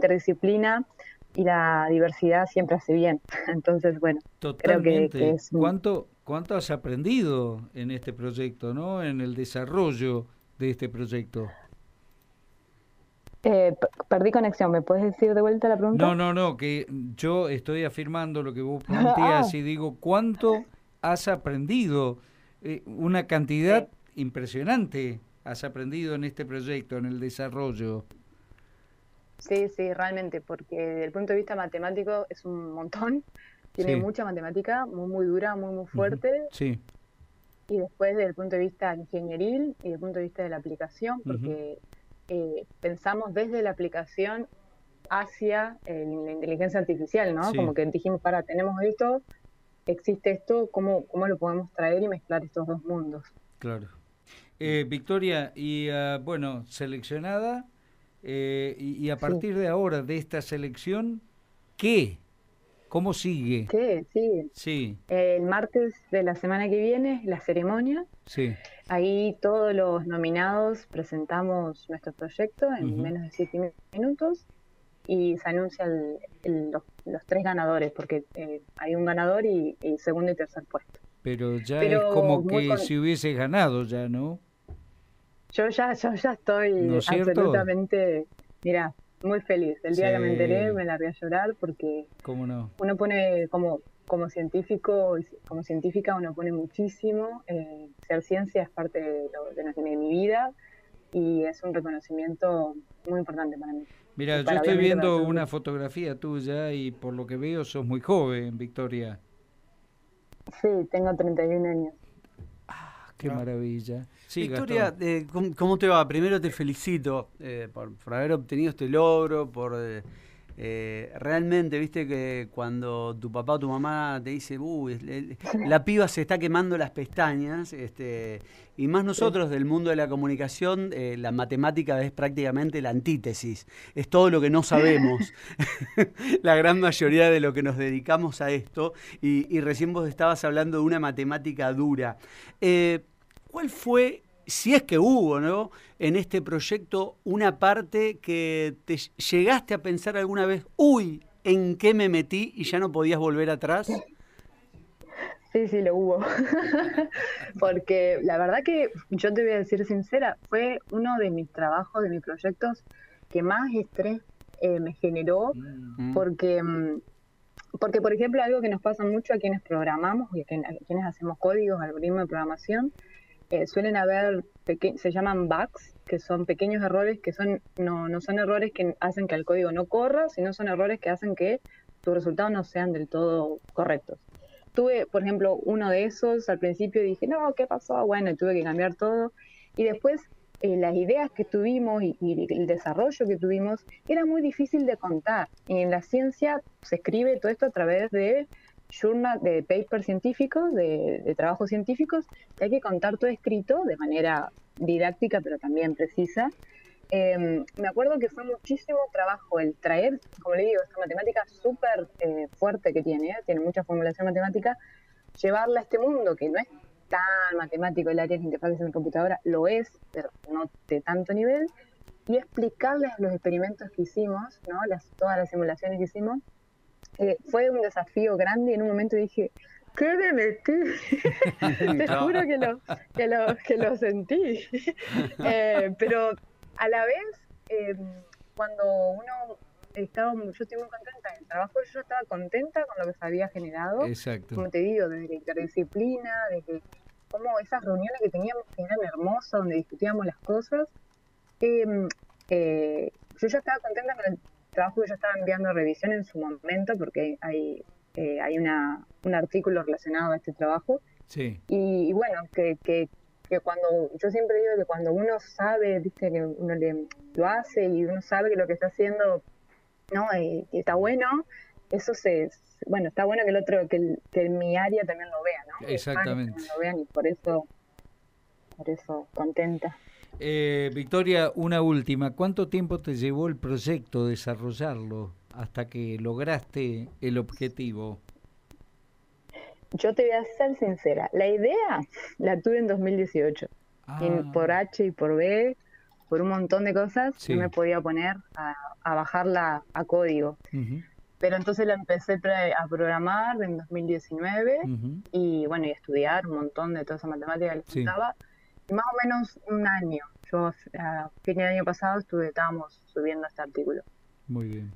interdisciplina y la diversidad siempre hace bien. Entonces, bueno, creo que, es... ¿Cuánto, ¿Cuánto has aprendido en este proyecto, no? En el desarrollo de este proyecto. Eh, perdí conexión, ¿me puedes decir de vuelta la pregunta? No, no, no, que yo estoy afirmando lo que vos planteas y digo, ¿cuánto has aprendido? Eh, una cantidad impresionante has aprendido en este proyecto, en el desarrollo. Sí, sí, realmente, porque desde el punto de vista matemático es un montón. Tiene mucha matemática, muy, muy dura, muy, muy fuerte. Sí. Y después desde el punto de vista ingenieril y desde el punto de vista de la aplicación, porque eh, pensamos desde la aplicación hacia eh, la inteligencia artificial, ¿no? Como que dijimos, para, tenemos esto, existe esto, ¿cómo, ¿cómo lo podemos traer y mezclar estos dos mundos? Claro. Eh, Victoria, y ah, bueno, seleccionada, eh, y, a partir de ahora, de esta selección, ¿qué? ¿Cómo sigue? ¿Qué? Sí. sí. el martes de la semana que viene, la ceremonia. Sí. Ahí todos los nominados presentamos nuestro proyecto en menos de siete minutos y se anuncian los, tres ganadores, porque eh, hay un ganador y, segundo y tercer puesto. Pero ya es como que si hubiese ganado ya, ¿no? Yo ya, yo ya estoy absolutamente, mira, muy feliz. El día que me enteré me largué a llorar porque ¿Cómo no? uno pone como como científico, como científica uno pone muchísimo. Eh, ser ciencia es parte de, de, mi vida y es un reconocimiento muy importante para mí. Mira, yo estoy viendo una fotografía tuya y por lo que veo sos muy joven, Victoria. Sí, tengo 31 años. Ah, qué maravilla. Victoria, eh, ¿cómo, te va? Primero te felicito eh, por, haber obtenido este logro, por eh, realmente, viste que cuando tu papá o tu mamá te dice, uy, la piba se está quemando las pestañas, este, y más nosotros del mundo de la comunicación, eh, la matemática es prácticamente la antítesis, es todo lo que no sabemos, la gran mayoría de lo que nos dedicamos a esto, y, recién vos estabas hablando de una matemática dura. Eh, ¿Cuál fue si es que hubo, ¿no? En este proyecto una parte que te llegaste a pensar alguna vez, uy, ¿en qué me metí y ya no podías volver atrás? Sí, sí, lo hubo. Porque la verdad que yo te voy a decir sincera, fue uno de mis trabajos, de mis proyectos que más estrés eh, me generó, mm. porque, mm, porque, por ejemplo, algo que nos pasa mucho a quienes programamos y a quienes hacemos códigos, algoritmos de programación, eh, suelen haber, se llaman bugs, que son pequeños errores que son no, no son errores que hacen que el código no corra, sino son errores que hacen que tus resultados no sean del todo correctos. Tuve, por ejemplo, uno de esos al principio y dije, no, ¿qué pasó? Bueno, y tuve que cambiar todo. Y después eh, las ideas que tuvimos y, el desarrollo que tuvimos era muy difícil de contar. Y en la ciencia se escribe todo esto a través de journal, de papers científicos, de, trabajos científicos, que hay que contar todo escrito de manera didáctica, pero también precisa. Em, me acuerdo que fue muchísimo trabajo el traer, como le digo, esta matemática súper eh, fuerte que tiene, ¿eh? tiene mucha formulación matemática, llevarla a este mundo que no es tan matemático el área de interfaces en computadora, lo es, pero no de tanto nivel, y explicarles los experimentos que hicimos, ¿no? las, todas las simulaciones que hicimos, eh, fue un desafío grande y en un momento dije, ¿qué me metí? Te juro que lo, que lo, que lo sentí. Eh, pero a la vez, em, cuando uno estaba, yo estoy muy contenta en el trabajo, yo estaba contenta con lo que se había generado. Exacto. Como te digo, desde la interdisciplina, desde cómo esas reuniones que teníamos que eran hermosas, donde discutíamos las cosas. Em, eh, yo ya estaba contenta con el trabajo que yo estaba enviando a revisión en su momento, porque hay, eh, hay una, un artículo relacionado a este trabajo. Sí. Y, bueno, que, que, que, cuando, yo siempre digo que cuando uno sabe, viste, que uno le, lo hace y uno sabe que lo que está haciendo, ¿no? Y, está bueno, eso se, bueno, está bueno que el otro, que, que mi área también lo vea, ¿no? Exactamente. lo vean y por eso, por eso contenta. Eh, Victoria, una última. ¿Cuánto tiempo te llevó el proyecto desarrollarlo hasta que lograste el objetivo? Yo te voy a ser sincera. La idea la tuve en 2018. Ah. por H y por B por un montón de cosas, no me podía poner a, bajarla a código. Pero entonces la empecé a programar en 2019 y bueno, y estudiar un montón de toda esa matemática que sí. Y más o menos un año. Yo a fin del año pasado estuve, estábamos subiendo este artículo. Muy bien.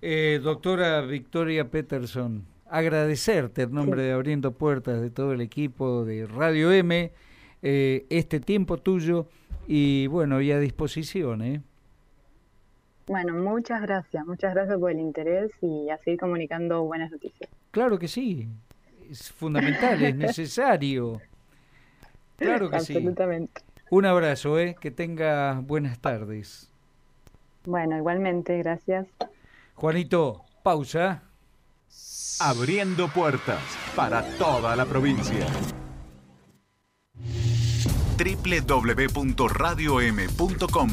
Eh, doctora Victoria Peterson, agradecerte en nombre de Abriendo Puertas de todo el equipo de Radio M eh, este tiempo tuyo y bueno, y a disposición. ¿eh? Bueno, muchas gracias, muchas gracias por el interés y a seguir comunicando buenas noticias. Claro que sí, es fundamental, es necesario. Claro que Absolutamente. sí. Un abrazo, ¿eh? que tenga buenas tardes. Bueno, igualmente, gracias. Juanito, pausa. Abriendo puertas para toda la provincia. www.radiom.com